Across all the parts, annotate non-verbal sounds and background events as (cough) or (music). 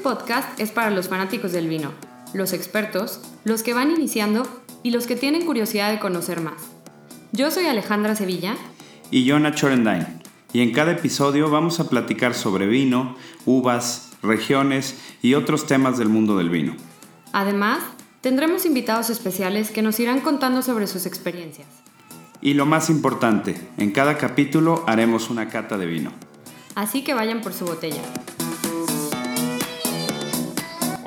Podcast es para los fanáticos del vino, los expertos, los que van iniciando y los que tienen curiosidad de conocer más. Yo soy Alejandra Sevilla. Y yo Nacho Y en cada episodio vamos a platicar sobre vino, uvas, regiones y otros temas del mundo del vino. Además, tendremos invitados especiales que nos irán contando sobre sus experiencias. Y lo más importante, en cada capítulo haremos una cata de vino. Así que vayan por su botella.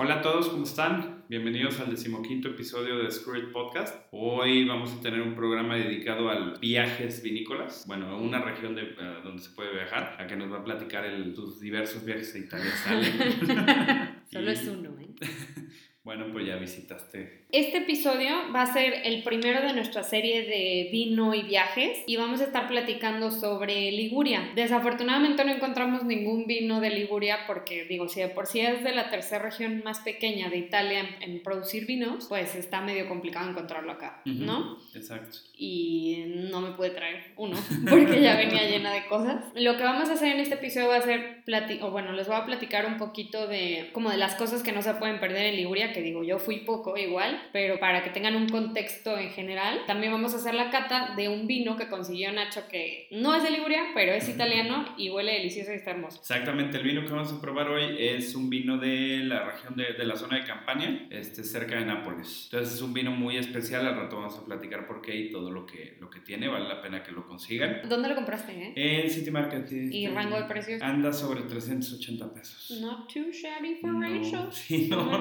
Hola a todos, ¿cómo están? Bienvenidos al decimoquinto episodio de Spirit Podcast. Hoy vamos a tener un programa dedicado al viajes vinícolas, bueno, una región de, eh, donde se puede viajar, a que nos va a platicar el, sus diversos viajes a Italia. (laughs) Solo es uno, ¿eh? (laughs) Bueno, pues ya visitaste. Este episodio va a ser el primero de nuestra serie de vino y viajes y vamos a estar platicando sobre Liguria. Desafortunadamente no encontramos ningún vino de Liguria porque, digo, si de por sí es de la tercera región más pequeña de Italia en, producir vinos, pues está medio complicado encontrarlo acá, ¿no? Exacto. Y no me pude traer uno (laughs) porque ya venía llena de cosas. Lo que vamos a hacer en este episodio va a ser, o bueno, les voy a platicar un poquito de como de las cosas que no se pueden perder en Liguria que digo, yo fui poco igual, pero para que tengan un contexto en general, también vamos a hacer la cata de un vino que consiguió Nacho que no es de Liguria, pero es italiano y huele delicioso y está hermoso. Exactamente, el vino que vamos a probar hoy es un vino de la región de, de la zona de Campania, este, cerca de Nápoles. Entonces es un vino muy especial, al rato vamos a platicar por qué y todo lo que, lo que tiene, vale la pena que lo consigan. ¿Dónde lo compraste? Eh? En City Market. ¿Y este, rango de precios? Anda sobre 380 pesos. Not too shabby for Rachel. (laughs) Sí, no, no,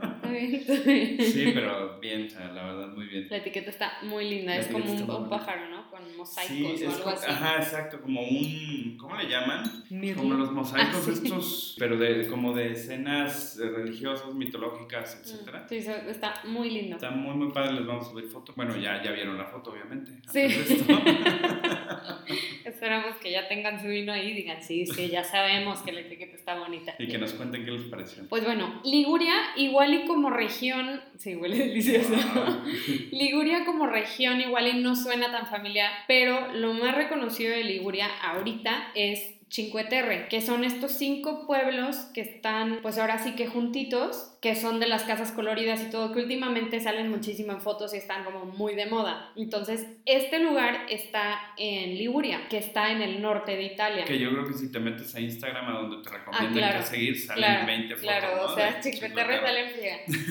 (laughs) Sí, pero bien, la verdad, muy bien. La etiqueta está muy linda, es como un, pájaro, ¿no? Con mosaicos sí, o algo así. Ajá, exacto, como un, ¿cómo le llaman? Como los mosaicos ah, estos, pero de, como de escenas religiosas, mitológicas, mm, etcétera. Sí, está muy lindo. Está muy, muy padre, les vamos a subir foto. Bueno, ya, ya vieron la foto, obviamente. Sí. (laughs) Esperamos que ya tengan su vino ahí y digan, sí, sí, ya sabemos que la etiqueta está bonita. Y que nos cuenten qué les pareció. Pues bueno, Liguria, igual y como región, sí, huele delicioso. (laughs) Liguria como región, igual y no suena tan familiar, pero lo más reconocido de Liguria ahorita es Cinque Terre, que son estos cinco pueblos que están, pues ahora sí que juntitos, que son de las casas coloridas y todo, que últimamente salen muchísimo en fotos y están como muy de moda. Entonces, este lugar está en Liguria, que está en el norte de Italia. Que yo creo que si te metes a Instagram, a donde te recomiendan que seguir, salen 20 fotos. Claro, o sea, Cinque Terre salen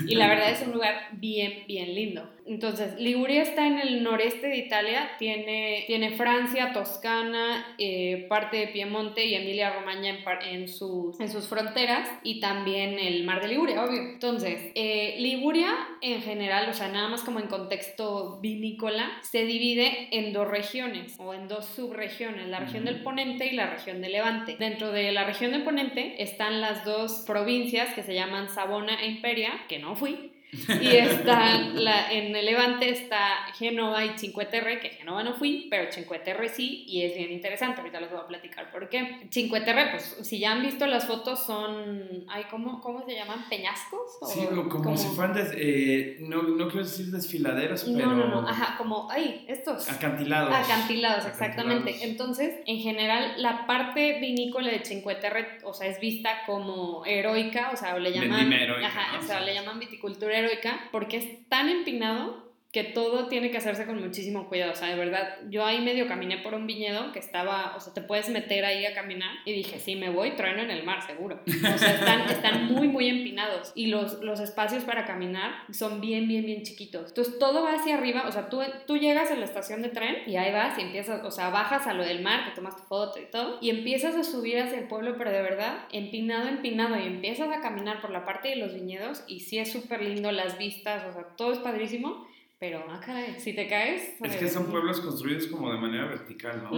Y la verdad es un lugar bien, bien lindo. Entonces, Liguria está en el noreste de Italia, tiene, tiene Francia, Toscana, eh, parte de Piemonte y Emilia-Romagna en, en, sus, en sus fronteras y también el mar de Liguria, obvio. Entonces, eh, Liguria en general, o sea, nada más como en contexto vinícola, se divide en dos regiones o en dos subregiones, la región del Ponente y la región del Levante. Dentro de la región del Ponente están las dos provincias que se llaman Sabona e Imperia, que no fui, (laughs) y está la, en el Levante está Génova y Cinque Terre, que Génova no fui, pero Cinque Terre sí, y es bien interesante. Ahorita les voy a platicar por qué. Cinque Terre, pues si ya han visto las fotos, son. Ay, ¿cómo, cómo se llaman? ¿Peñascos? sí, como, si fueran. Eh, no, no quiero decir desfiladeros, pero. No, no, no, ajá, como. Ay, estos. Acantilados. Acantilados, exactamente. Entonces, en general, la parte vinícola de Cinque Terre, o sea, es vista como heroica, o sea, le llaman. Ajá, o sea, le llaman viticultura heroica porque es tan empinado que todo tiene que hacerse con muchísimo cuidado, o sea, de verdad, yo ahí medio caminé por un viñedo que estaba, o sea, te puedes meter ahí a caminar y dije, sí, me voy, trueno en el mar, seguro. O sea, están, están muy, muy empinados y los, los espacios para caminar son bien, bien, bien chiquitos. Entonces, todo va hacia arriba, o sea, tú, tú llegas a la estación de tren y ahí vas y empiezas, o sea, bajas a lo del mar, te tomas tu foto y todo, y empiezas a subir hacia el pueblo, pero de verdad, empinado, empinado, y empiezas a caminar por la parte de los viñedos y sí es súper lindo las vistas, o sea, todo es padrísimo pero, acá si te caes. Es que son pueblos construidos como de manera vertical, ¿no?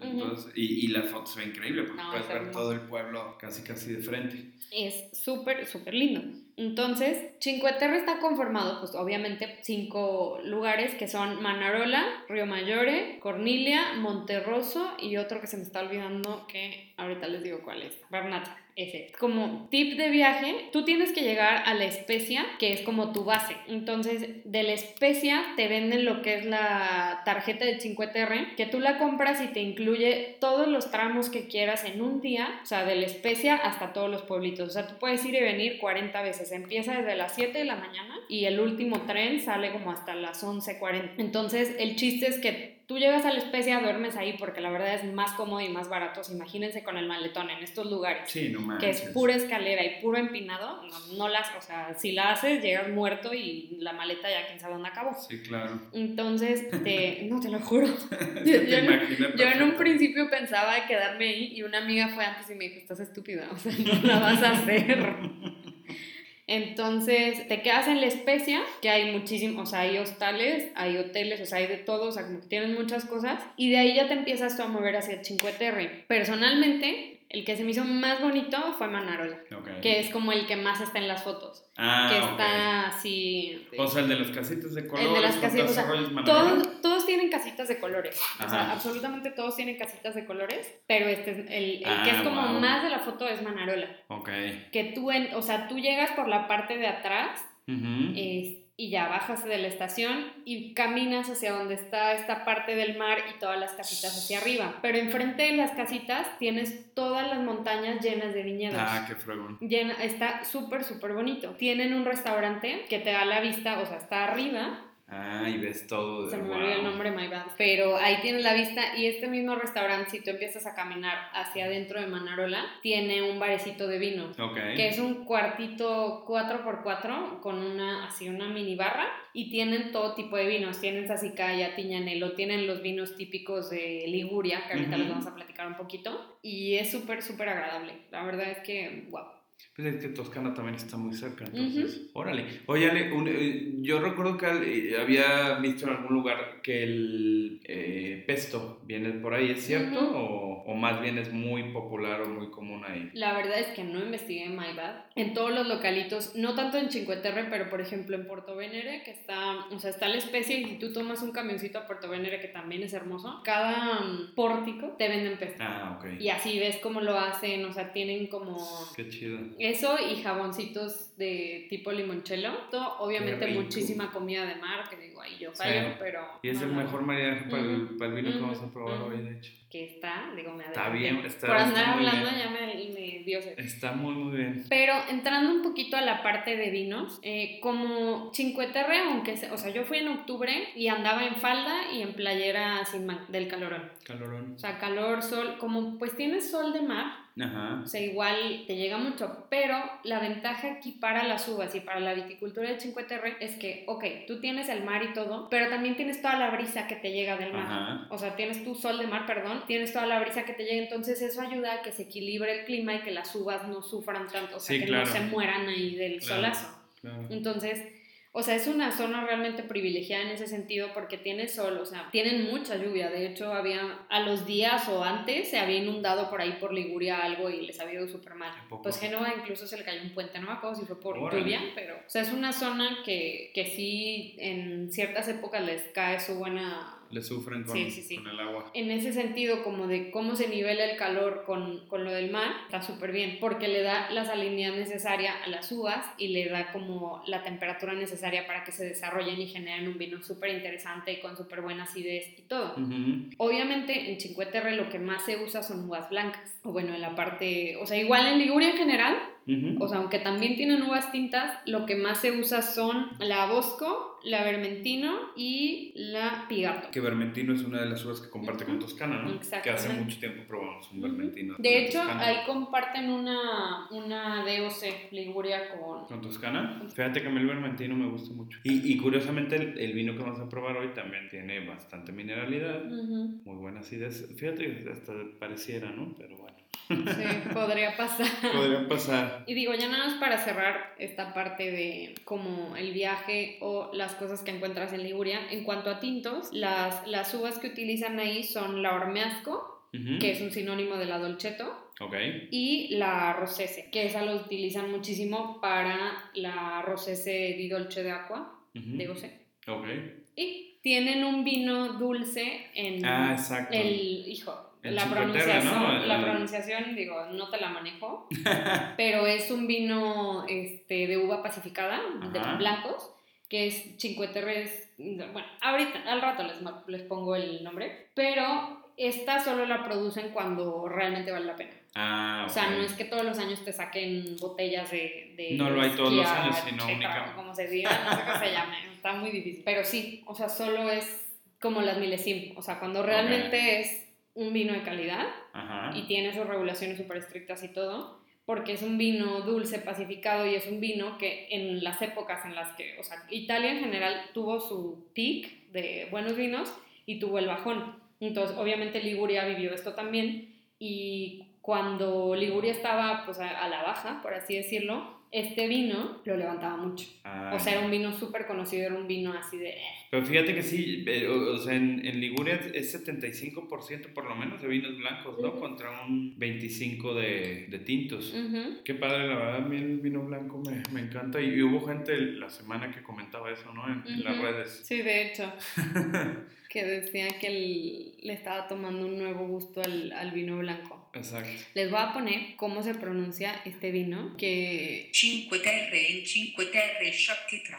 Entonces, y, y, la foto se ve increíble porque puedes ver todo el pueblo casi, casi de frente. Es súper, súper lindo. Entonces, Cinque Terre está conformado, pues obviamente, cinco lugares que son Manarola, Río Maggiore, Cornilia, Monterroso y otro que se me está olvidando que ahorita les digo cuál es, Bernata ese. Como tip de viaje, tú tienes que llegar a la especia, que es como tu base. Entonces, de la especia te venden lo que es la tarjeta de 5TR, que tú la compras y te incluye todos los tramos que quieras en un día, o sea, de la especia hasta todos los pueblitos. O sea, tú puedes ir y venir 40 veces. Empieza desde las 7 de la mañana y el último tren sale como hasta las 11.40. Entonces, el chiste es que Tú llegas a la especia, duermes ahí porque la verdad es más cómodo y más barato. Imagínense con el maletón en estos lugares. Sí, no Que es pura escalera y puro empinado. No, las, o sea, si la haces, llegas muerto y la maleta ya quién sabe dónde acabó. Sí, claro. Entonces, (laughs) no te lo juro. (laughs) yo, yo, en un principio pensaba quedarme ahí y una amiga fue antes y me dijo, estás estúpida, o sea, no la vas a hacer. (laughs) Entonces te quedas en la especia, que hay muchísimos, o sea, hay hostales, hay hoteles, o sea, hay de todo, o sea, como que tienen muchas cosas, y de ahí ya te empiezas tú a mover hacia Cinque Terre. Personalmente, el que se me hizo más bonito fue Manarola, que es como el que más está en las fotos. Ah, que está así. O sea, el de las casitas de colores. El de las casitas, o sea, todos, todos, tienen casitas de colores. O sea, absolutamente todos tienen casitas de colores, pero este es el, el que es ah, como más de la foto es Manarola. Ok. Que tú, en, o sea, tú llegas por la parte de atrás. Uh y ya bajas de la estación y caminas hacia donde está esta parte del mar y todas las casitas hacia arriba. Pero enfrente de las casitas tienes todas las montañas llenas de viñedos. Ah, qué fregón. Llena, está súper, súper bonito. Tienen un restaurante que te da la vista, o sea, está arriba Ah, y ves todo. De, Se me olvidó el nombre, my bad. Pero ahí tienes la vista y este mismo restaurante, si tú empiezas a caminar hacia adentro de Manarola, tiene un barecito de vino. Ok. Que es un cuartito 4x4 con una, así, una mini barra y tienen todo tipo de vinos. Tienen Sassicaia, Tiñanelo, tienen los vinos típicos de Liguria, que ahorita les vamos a platicar un poquito. Y es súper, súper agradable. La verdad es que, wow. Pues es que Toscana también está muy cerca, entonces, órale. Oye, eh, yo recuerdo que eh, había visto en algún lugar que el eh, pesto viene por ahí, ¿es cierto? o, o, más bien es muy popular o muy común ahí? La verdad es que no investigué en MyBad. En todos los localitos, no tanto en Cinque Terre, pero por ejemplo en Puerto Venere, que está, o sea, está la especie y si tú tomas un camioncito a Puerto Venere, que también es hermoso, cada mm, pórtico te venden pesto. Ah, ok. Y así ves cómo lo hacen, o sea, tienen como... Qué chido eso y jaboncitos de tipo limoncello. Obviamente muchísima comida de mar, que ahí yo fallo, pero... Y es el mejor maridaje para, el, para, el, vino que vamos a probar hoy, de hecho. Que está, digo, me Está bien, está Por andar hablando ya me, me dio Está muy, muy bien. Pero entrando un poquito a la parte de vinos, eh, como Cinque Terre, aunque, o sea, yo fui en octubre y andaba en falda y en playera sin del calorón. Calorón. O sea, calor, sol, como pues tienes sol de mar, Ajá. O sea, igual te llega mucho, pero la ventaja aquí para las uvas y para la viticultura de Cinque Terre es que, ok, tú tienes el mar y todo, pero también tienes toda la brisa que te llega del mar. O sea, tienes tu sol de mar, perdón, tienes toda la brisa que te llega, entonces eso ayuda a que se equilibre el clima y que las uvas no sufran tanto, o sea, que no se mueran ahí del solazo. Entonces, o sea, es una zona realmente privilegiada en ese sentido porque tiene sol, o sea, tienen mucha lluvia. De hecho, había a los días o antes se había inundado por ahí por Liguria algo y les había ido súper mal. Pues Génova incluso se le cayó un puente, no me acuerdo si fue por lluvia, pero, o sea, es una zona que, que sí en ciertas épocas les cae su buena le sufren con, el agua. En ese sentido, como de cómo se nivela el calor con, con lo del mar, está súper bien, porque le da la salinidad necesaria a las uvas y le da como la temperatura necesaria para que se desarrollen y generen un vino súper interesante y con súper buena acidez y todo. Obviamente en Cinque Terre lo que más se usa son uvas blancas, o bueno, en la parte, o sea, igual en Liguria en general, o sea, aunque también tienen uvas tintas, lo que más se usa son la Bosco, la Vermentino y la Pigato. Que Vermentino es una de las uvas que comparte con Toscana, ¿no? Que hace mucho tiempo probamos un Vermentino. De hecho, ahí comparten una, una DOC Liguria con... ¿Con Toscana? Fíjate que a mí el Vermentino me gusta mucho. Y, y curiosamente el, vino que vamos a probar hoy también tiene bastante mineralidad, muy buena acidez. Fíjate, hasta pareciera, ¿no? Pero bueno. Sí, podría pasar. (laughs) Podría pasar. Y digo, ya nada más para cerrar esta parte de como el viaje o las cosas que encuentras en Liguria. En cuanto a tintos, las, las uvas que utilizan ahí son la Ormeasco, Ujú. que es un sinónimo de la Dolcetto, Ok. y la Rosese, que esa lo utilizan muchísimo para la Rosese di Dolce de Aqua, Ujú. de Gosé. Ok. Y tienen un vino dulce en Ah, exacto. el, hijo, El la pronunciación, la pronunciación, digo, no te la manejo, (laughs) pero es un vino este, de uva pacificada, de blancos, que es Cinque Terre, es- bueno, ahorita, al rato les, les pongo el nombre, pero esta solo la producen cuando realmente vale la pena. Ah, O sea, no es que todos los años te saquen botellas de... de No lo hay todos los años, sino única- Como se diga, no sé cómo se llame, está muy difícil. Pero sí, o sea, solo es como las milesim. O sea, cuando realmente es un vino de calidad Ajá. y tiene sus regulaciones súper estrictas y todo, porque es un vino dulce, pacificado y es un vino que en las épocas en las que, o sea, Italia en general tuvo su peak de buenos vinos y tuvo el bajón. Entonces, obviamente Liguria vivió esto también y cuando Liguria estaba pues a, a la baja, por así decirlo, este vino lo levantaba mucho. Ah, O sea, era un vino súper conocido, era un vino así de... eh, Pero fíjate que sí, eh, o, o sea, en, en Liguria es 75% por lo menos de vinos blancos, ¿no? Ujú. Contra un 25% de, de tintos. ujú. Qué padre, la verdad, a mí el vino blanco me, me encanta. Y, y hubo gente la semana que comentaba eso, ¿no? En, en las redes. Sí, de hecho. (laughs) que decía que él le estaba tomando un nuevo gusto al, al vino blanco. Exacto. Les voy a poner cómo se pronuncia este vino, que Cinque Terre in Cinque Terre.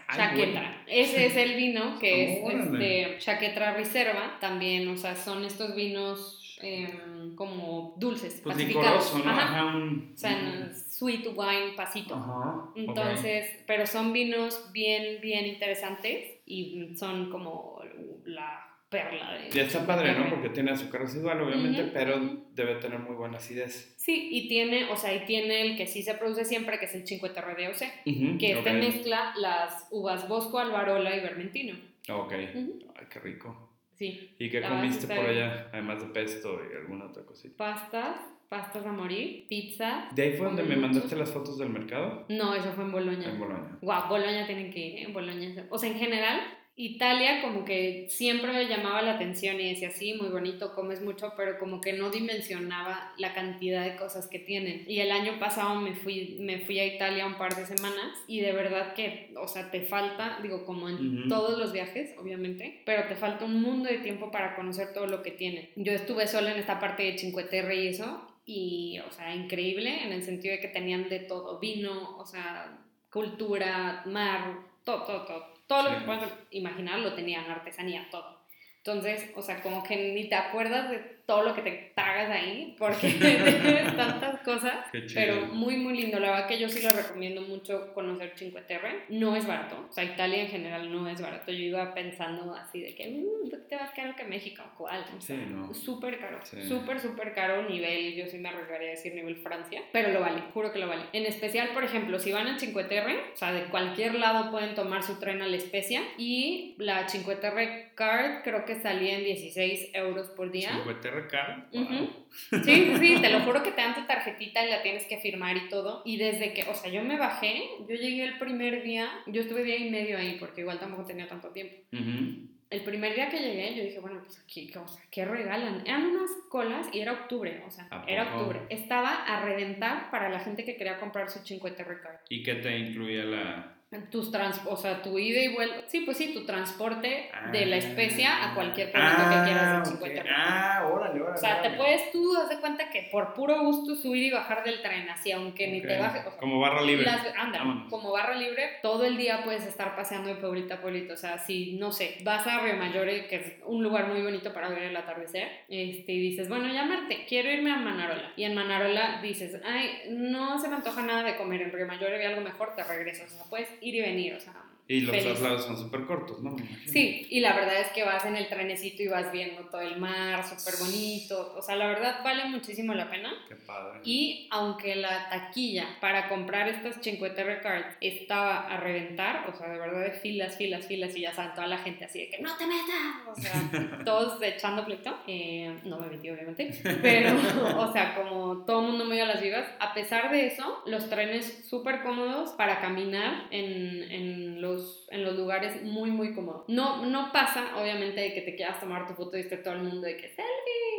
Ay, Chaquetra. Ese es el vino que es este, Chaquetra Reserva, también, o sea, son estos vinos em, como dulces, Pues pacificados. ¿no? Ajá. Ajá, un... O sea, en sweet wine pasito. Ajá. Entonces, pero son vinos bien, bien interesantes y son como la perla de... Y está padre, ¿no? Porque tiene azúcar residual, obviamente, pero debe tener muy buena acidez. Sí, y tiene, o sea, y tiene el que sí se produce siempre, que es el Cinque Terre de OC, Ujú, que este ok. mezcla las uvas Bosco, Alvarola y Vermentino. Ok. Ujú. Ay, qué rico. Sí, ¿Y qué La comiste por bien. allá? Además de pesto y alguna otra cosita. pastas, pastas a morir, pizza. ¿De ahí fue donde me Muchos. mandaste las fotos del mercado? No, eso fue en Boloña. En Bolonia. Guau, Boloña tienen que ir, ¿eh? Boloña. O sea, en general, Italia como que siempre me llamaba la atención y decía, sí, muy bonito, comes mucho, pero como que no dimensionaba la cantidad de cosas que tienen. Y el año pasado me fui, me fui a Italia un par de semanas y de verdad que, o sea, te falta, digo, como en todos los viajes, obviamente, pero te falta un mundo de tiempo para conocer todo lo que tienen. Yo estuve sola en esta parte de Cinque Terre y eso, y, o sea, increíble en el sentido de que tenían de todo, vino, o sea, cultura, mar, todo, todo, todo. Todo lo que puedas imaginar lo tenían, artesanía, todo. Entonces, o sea, como que ni te acuerdas de todo lo que te tragas ahí, porque (laughs) tienes tantas cosas. Qué chido. Pero muy, muy lindo. La verdad que yo sí lo recomiendo mucho conocer Cinque Terre. No es barato. O sea, Italia en general no es barato. Yo iba pensando así de que "Mm, un poquito más caro que México. ¿Cuál? O sea, Sí, no. Súper caro. Sí. Súper, súper caro. Nivel, yo sí me arriesgaría a decir nivel Francia. Pero lo vale. Juro que lo vale. En especial, por ejemplo, si van a Cinque Terre, o sea, de cualquier lado pueden tomar su tren a la Especia. Y la Cinque Terre Card creo que salía en 16 euros por día. Cinque Terre Card. Wow. Sí, sí, sí, te lo (laughs) juro que te dan tu tarjetita y la tienes que firmar y todo. Y desde que, o sea, yo me bajé, yo llegué el primer día, yo estuve día y medio ahí porque igual tampoco tenía tanto tiempo. Ujú. El primer día que llegué, yo dije, bueno, pues aquí, ¿qué, o sea, ¿qué regalan? Eran unas colas y era octubre, o sea, ¿A era octubre. Estaba a reventar para la gente que quería comprar su 50 Card. ¿Y qué te incluía la...? Tus trans, o sea, tu ida y vuelta. Sí, pues sí, tu transporte de la Ah. especia a cualquier pueblito que quieras ok. 50 Ah, órale, órale. O sea, te puedes tú, haz de cuenta que por puro gusto subir y bajar del tren, así, aunque ni te bajes. O sea, Como barra libre. las- Vámonos. como barra libre, todo el día puedes estar paseando de pueblito a pueblito. O sea, si, no sé, vas a Río Mayore, que es un lugar muy bonito para ver el atardecer, este, y dices, bueno, llamarte, quiero irme a Manarola. Y en Manarola dices, ay, no se me antoja nada de comer en Río Mayore, ve algo mejor, te regresas. O sea, puedes ir y venir, o sea. Y los feliz. traslados son súper cortos, ¿no? Me. Sí, y la verdad es que vas en el trenecito y vas viendo todo el mar, súper bonito. O sea, la verdad vale muchísimo la pena. Qué padre. Y aunque la taquilla para comprar estas Cinque Terre Cards estaba a reventar, o sea, de verdad de filas, filas, filas, y ya saben, toda la gente así de que no te metas, o sea, (laughs) todos echando pleito. Eh, no me metí, obviamente, pero, o sea, como todo el mundo muy a las vivas, a pesar de eso, los trenes súper cómodos para caminar en, en los los, en los lugares muy, muy cómodo. No, no pasa, obviamente, de que te quieras tomar tu foto y esté todo el mundo de que selfie.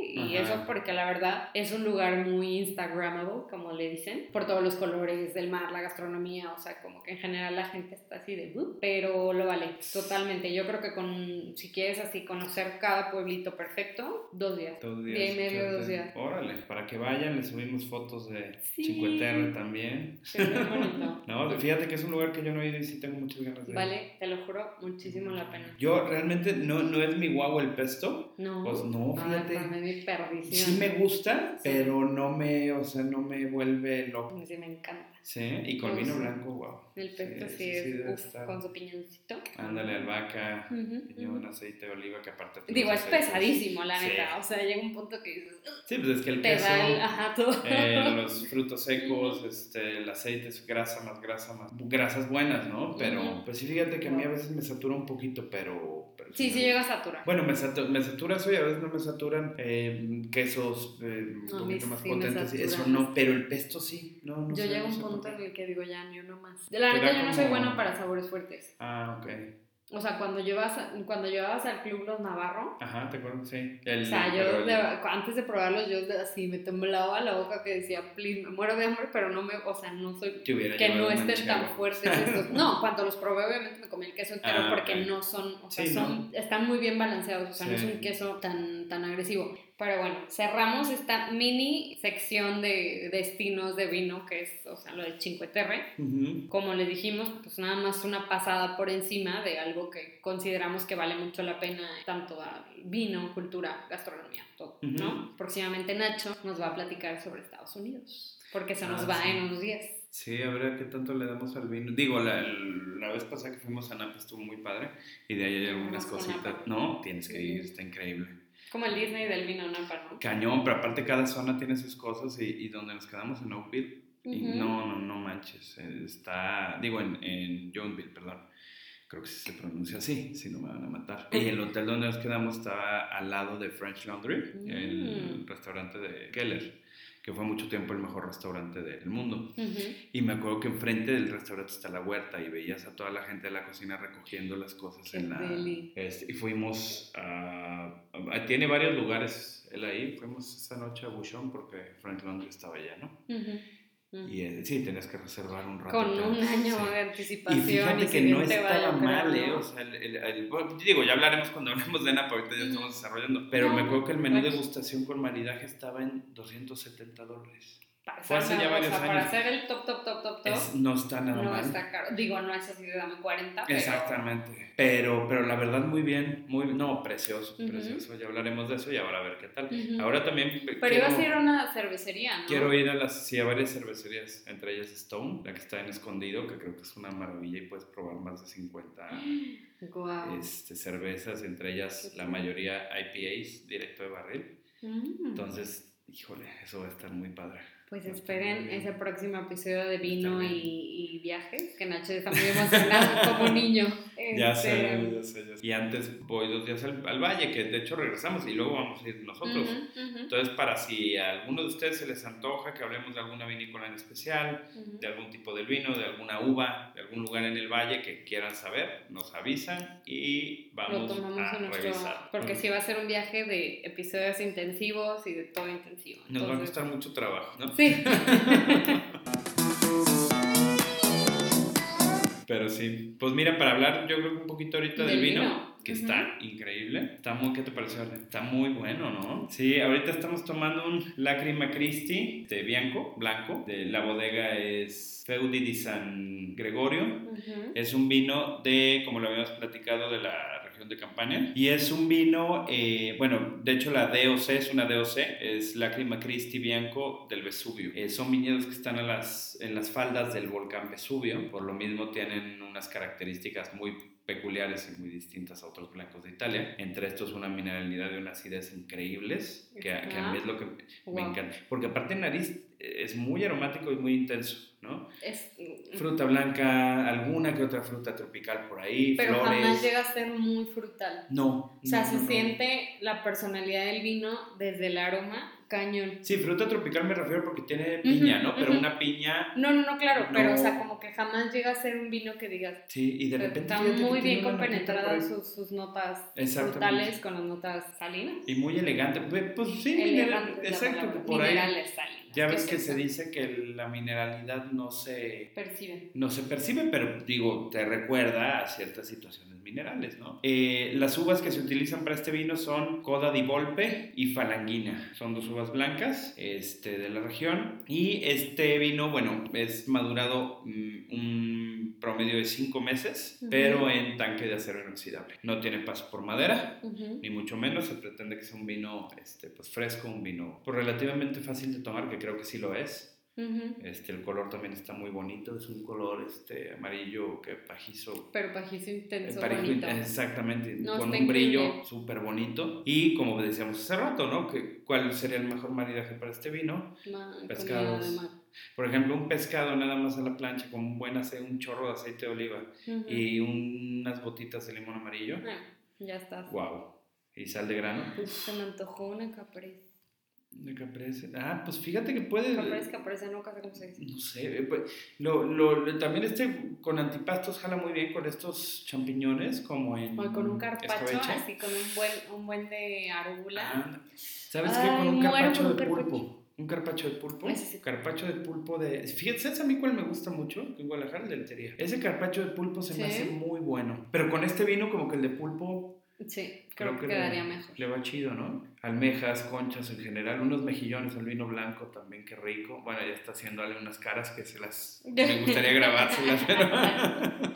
Y Ajá. eso porque la verdad es un lugar muy Instagramable, como le dicen, por todos los colores del mar, la gastronomía, o sea, como que en general la gente está así de, "Uh", pero lo vale, totalmente. Yo creo que con, si quieres así conocer cada pueblito perfecto, dos días. Dos Día días. y medio, dos días. Órale, para que vayan, les subimos fotos de Sí. Cinque Terre también. Sí, muy bonito. (laughs) No, fíjate que es un lugar que yo no he ido y sí tengo muchas ganas. Vale, te lo juro, muchísimo la pena. Yo realmente no, no es mi guau el pesto. No. Pues no, fíjate. para mí mi perdición. Sí me gusta, Sí. pero no me, o sea, no me vuelve loco. Sí, me encanta. Sí, y con Pues, vino blanco, wow. El pesto sí, Sí, sí, es sí, uf, con su piñoncito. Ándale, albahaca, Ujú, piñón, ujú. aceite de oliva, que aparte... te Digo, es aceites. pesadísimo, la neta. O sea, llega un punto que dices, Sí, pues es que el te queso, el, ajá, todo. eh, los (laughs) frutos secos, este, el aceite es grasa más grasa más... Grasas buenas, ¿no? Pero, pues sí, fíjate que a mí a veces me satura un poquito, pero... Sí, sí llega a saturar. Bueno, me, satu- me satura eso y a veces no me saturan eh, quesos eh, un poquito más sí potentes. Eso no, pero el pesto sí. No, no yo sé, llego a no un punto en el que digo, ya, ni uno más. De la neta, yo no soy buena para sabores fuertes. Ah, ok. O sea, cuando llevas, cuando llevabas al Club Los Navarro, Ajá, te acuerdo, sí. El- o sea, yo el- de- antes de probarlos, yo así me temblaba la boca que decía, please, me muero de hambre, pero no me, o sea, no soy que no estén tan fuertes (laughs) estos. No, cuando los probé, obviamente me comí el queso entero Ah, porque no son, o sea, Sí, son, están muy bien balanceados, o sea, no es un queso tan, tan agresivo. Pero bueno, cerramos esta mini sección de destinos de vino, que es, o sea, lo de Cinque Terre. Ujú. Como les dijimos, pues nada más una pasada por encima de algo que consideramos que vale mucho la pena, tanto a vino, cultura, gastronomía, todo, Ujú. ¿no? Próximamente Nacho nos va a platicar sobre Estados Unidos, porque se nos Ah, va sí. en unos días. Sí, a ver qué tanto le damos al vino. Digo, la, la vez pasada que fuimos a Napa estuvo muy padre y de ahí hay algunas cositas. No, tienes que ir, está increíble. Como el Disney del vino Napa, ¿no? Cañón, pero aparte cada zona tiene sus cosas y, y donde nos quedamos en Oakville, y no, no, no manches, eh, está, digo, en, en perdón, creo que se pronuncia así, si no me van a matar. Y el hotel donde nos quedamos estaba al lado de French Laundry, el Mm. restaurante de Keller, que fue mucho tiempo el mejor restaurante del mundo. Y me acuerdo que enfrente del restaurante está la huerta y veías a toda la gente de la cocina recogiendo las cosas Qué en la... y fuimos a, a- Tiene varios lugares él ahí. Fuimos esa noche a Bouchon porque Frank Laundry estaba allá, ¿no? Ujú. Y eh, sí, tenías que reservar un rato. Con un año Sí. de Y anticipación. fíjate si que no estaba mal, ¿eh? O sea, el, el- el- bueno, digo, ya hablaremos cuando hablemos de Napa, ahorita ya estamos desarrollando. Pero No, me acuerdo que el menú de degustación con maridaje estaba en 270 dólares. Para Fue hace ya varios o sea, Para años. hacer el top, top, top, top, top. Es- no está nada no mal. está caro. Digo, no es así de dame 40, pero... Exactamente. Pero, pero la verdad muy bien, muy no, precioso, precioso. Ya hablaremos de eso y ahora a ver qué tal. Ahora también Pero quiero, ibas a ir a una cervecería, ¿no? quiero ir a las sí, a varias cervecerías, entre ellas Stone, la que está en Escondido, que creo que es una maravilla y puedes probar más de 50 (gasps) Guau. este, cervezas, entre ellas la mayoría IPAs directo de barril. Mm. Entonces, híjole, eso va a estar muy padre. Pues esperen ese próximo episodio de vino y, y viajes, que Nacho está muy emocionado (laughs) como niño. Ya Este, sé, ya sé, ya sé. Y antes voy dos días al, al valle, que de hecho regresamos y luego vamos a ir nosotros. Entonces, para si a alguno de ustedes se les antoja que hablemos de alguna vinícola en especial, de algún tipo de vino, de alguna uva, de algún lugar en el valle que quieran saber, nos avisan y Lo vamos tomamos a nuestro... revisar. Porque sí va a ser un viaje de episodios intensivos y de todo intensivo. Nos va a costar mucho trabajo, ¿no? Sí. Pero sí. Pues mira, para hablar yo creo que un poquito ahorita del, Del vino, vino. que está increíble. Está muy, ¿qué te pareció? Está muy bueno, ¿no? Sí, ahorita estamos tomando un Lacrima Christi de Bianco, blanco. De, la bodega es Feudi di San Gregorio. Es un vino de, como lo habíamos platicado, de la región de Campania. Y es un vino, eh, bueno, de hecho la DOC es una DOC, es Lacrima Christi Bianco del Vesubio. Eh, son viñedos que están a las, en las faldas del volcán Vesubio, por lo mismo tienen unas características muy peculiares y muy distintas a otros blancos de Italia. Entre estos una mineralidad y una acidez increíbles, que, a- que a mí es lo que me Wow. encanta. Porque aparte el nariz es muy aromático y muy intenso, ¿no? Es- Fruta blanca, alguna que otra fruta tropical por ahí, pero flores. jamás llega a ser muy frutal. No. O sea, no, se no, siente la personalidad del vino desde el aroma cañón. Sí, fruta tropical me refiero porque tiene piña, ¿no? Pero una piña, No, no, no, claro, pero o sea, como que jamás llega a ser un vino que digas. sí, y de repente Está muy bien compenetradas ahí. sus, sus notas frutales con las notas salinas. Y muy elegante. Pues pues sí, mineral, exacto, por ahí. Minerales salinas. Ya ¿qué ves es que se dice que la mineralidad no se, Perciben. no se percibe, pero digo, te recuerda a ciertas situaciones minerales, ¿no? Eh, las uvas que se utilizan para este vino son Coda di Volpe y Falanguina. Son dos uvas blancas este, de la región. Y este vino, bueno, es madurado mm, un promedio de 5 meses, pero en tanque de acero inoxidable. No tiene paso por madera, ni mucho menos. Se pretende que sea un vino este, pues, fresco, un vino pues, relativamente fácil de tomar, que creo que sí lo es. Este, el color también está muy bonito, es un color este, amarillo que pajizo. Pero pajizo intenso, bonito. exactamente, No, con está un brillo súper bonito. Y como decíamos hace rato, ¿no? Que, ¿Cuál sería el mejor maridaje para este vino? Ma- pescados. Por ejemplo, un pescado nada más a la plancha con un buen aceite, un chorro de aceite de oliva Ujú. y unas gotitas de limón amarillo. Ah, ya estás. ¡Wow! Y sal de grano. Uf, se me antojó una caprese. De caprese. Ah, pues fíjate que puede. Caprese, caprese, no sé cómo se dice. No sé, eh, pues, lo, lo, también este con antipastos jala muy bien con estos champiñones como en O con un carpacho, escabeche. así con un buen, un buen de arugula. Ah, ¿Sabes qué? Con un carpacho de carpacho. pulpo. Un carpacho de pulpo. Sí. Carpacho de pulpo de... Fíjate, ¿sabes a mí cuál me gusta mucho? En Guadalajara, el de Letería. Ese carpacho de pulpo se me hace muy bueno. Pero con este vino como que el de pulpo Sí, creo, que, le- quedaría mejor. Le va chido, ¿no? Almejas, conchas en general, unos mejillones, el vino blanco también, qué rico. Bueno, ya está haciéndole unas caras que se las... Me gustaría (laughs) grabárselas, pero... (laughs)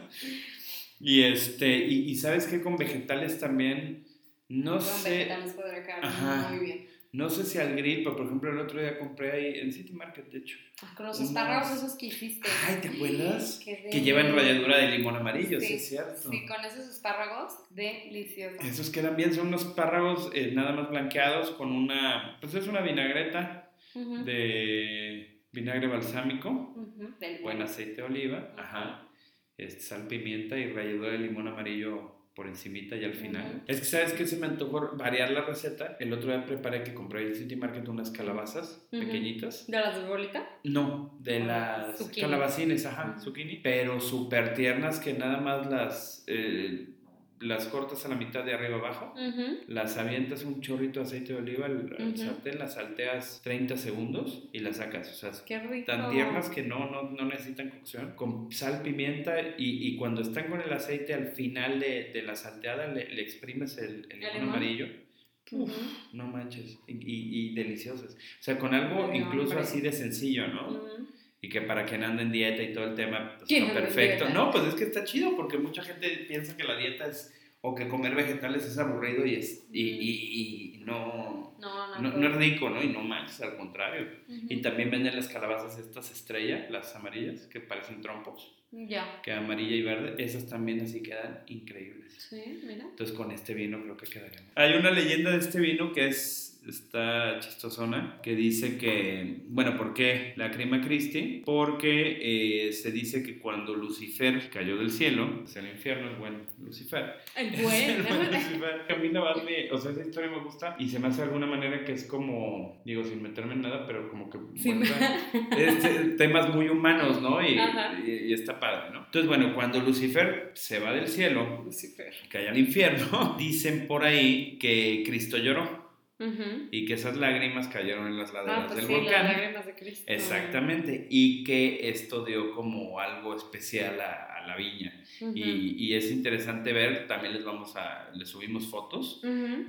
y este, y, y ¿sabes qué? Con vegetales también, no Con sé... vegetales podría quedar Ajá. muy bien. No sé si al grill, pero por ejemplo el otro día compré ahí en City Market, de hecho. Ah, Con los espárragos esos que hiciste. Ay, ¿te acuerdas? Que llevan ralladura de limón amarillo, sí, Sí, es cierto. Sí, con esos espárragos, deliciosos. Esos quedan bien, son unos espárragos eh, nada más blanqueados con una, pues es una vinagreta de vinagre balsámico, buen aceite de oliva, ajá, este, sal, pimienta y ralladura de limón amarillo por encimita y al final. Es que sabes que se me antojó variar la receta. El otro día preparé que compré en City Market unas calabazas pequeñitas. ¿De las de bolita? No, de Ah, las zucchini. calabacines, ajá, zucchini, pero súper tiernas que nada más las, eh, las cortas a la mitad de arriba abajo, las avientas un chorrito de aceite de oliva al, sartén, las salteas 30 segundos y las sacas, o sea, Qué rico. tan tiernas que no, no, no necesitan cocción, con sal, pimienta y, y cuando están con el aceite al final de, de la salteada le, le exprimes el, el limón limón? amarillo. Ujú. No manches, y, y, y deliciosas. O sea, con algo incluso hambre. así de sencillo, ¿no? Y que para quien anda en dieta y todo el tema, pues ¿Quién está perfecto. dieta? No, pues es que está chido porque mucha gente piensa que la dieta es, o que comer vegetales es aburrido y, es, y, y- y no, No, no. no, no es rico, ¿no? Y no manches, al contrario. Ujú. Y también venden las calabazas estas estrella, las amarillas, que parecen trompos, Ya. que amarilla y verde, esas también así quedan increíbles. Sí, mira. Entonces con este vino creo que quedaría. Hay una leyenda de este vino que es está chistosona que dice que bueno ¿por qué la crema Christi? Porque eh, se dice que cuando Lucifer cayó del cielo, es el infierno, el buen Lucifer. El (laughs) Es el buen bueno. Lucifer. A mí nada más me, o sea, esa historia me gusta y se me hace de alguna manera que es como, digo, sin meterme en nada, pero como que Sí, este, temas muy humanos, ¿no? Y, y- y está padre, ¿no? Entonces, bueno, cuando Lucifer se va del cielo, Lucifer. cae al infierno, (laughs) dicen por ahí que Cristo lloró Y que esas lágrimas cayeron en las laderas Ah, pues del sí, las volcán. lágrimas de Cristo. Exactamente, y que esto dio como algo especial a, a la viña. Y, y es interesante ver, también les vamos a, les subimos fotos,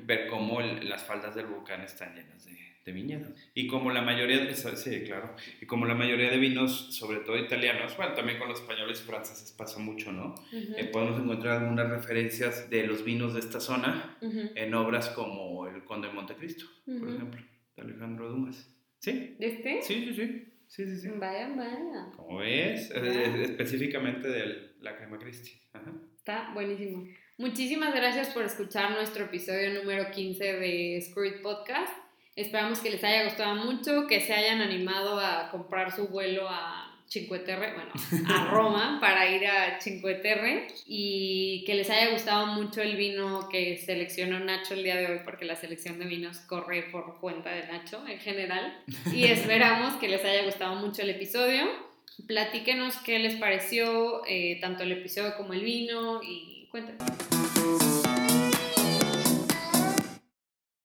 ver cómo el- las faldas del volcán están llenas de, de viñedos. Y como la mayoría, de, sí, claro, y como la mayoría de vinos, sobre todo italianos, bueno, también con los españoles y franceses pasa mucho, ¿no? Ujú. Eh, podemos encontrar algunas referencias de los vinos de esta zona Ujú. en obras como El Conde de Montecristo, por Ujú. ejemplo, de Alejandro Dumas. ¿Sí? ¿De este? Sí, sí, sí. Sí, sí, sí. Vaya, vaya. Como ves, Ah. Específicamente de la crema Christi. Ajá. Está buenísimo. Muchísimas gracias por escuchar nuestro episodio número 15 de Screwed Podcast. Esperamos que les haya gustado mucho, que se hayan animado a comprar su vuelo a Cinque Terre, bueno, a (laughs) Roma para ir a Cinque Terre y que les haya gustado mucho el vino que seleccionó Nacho el día de hoy porque la selección de vinos corre por cuenta de Nacho en general y (laughs) esperamos que les haya gustado mucho el episodio. Platíquenos qué les pareció eh, tanto el episodio como el vino y cuéntenos.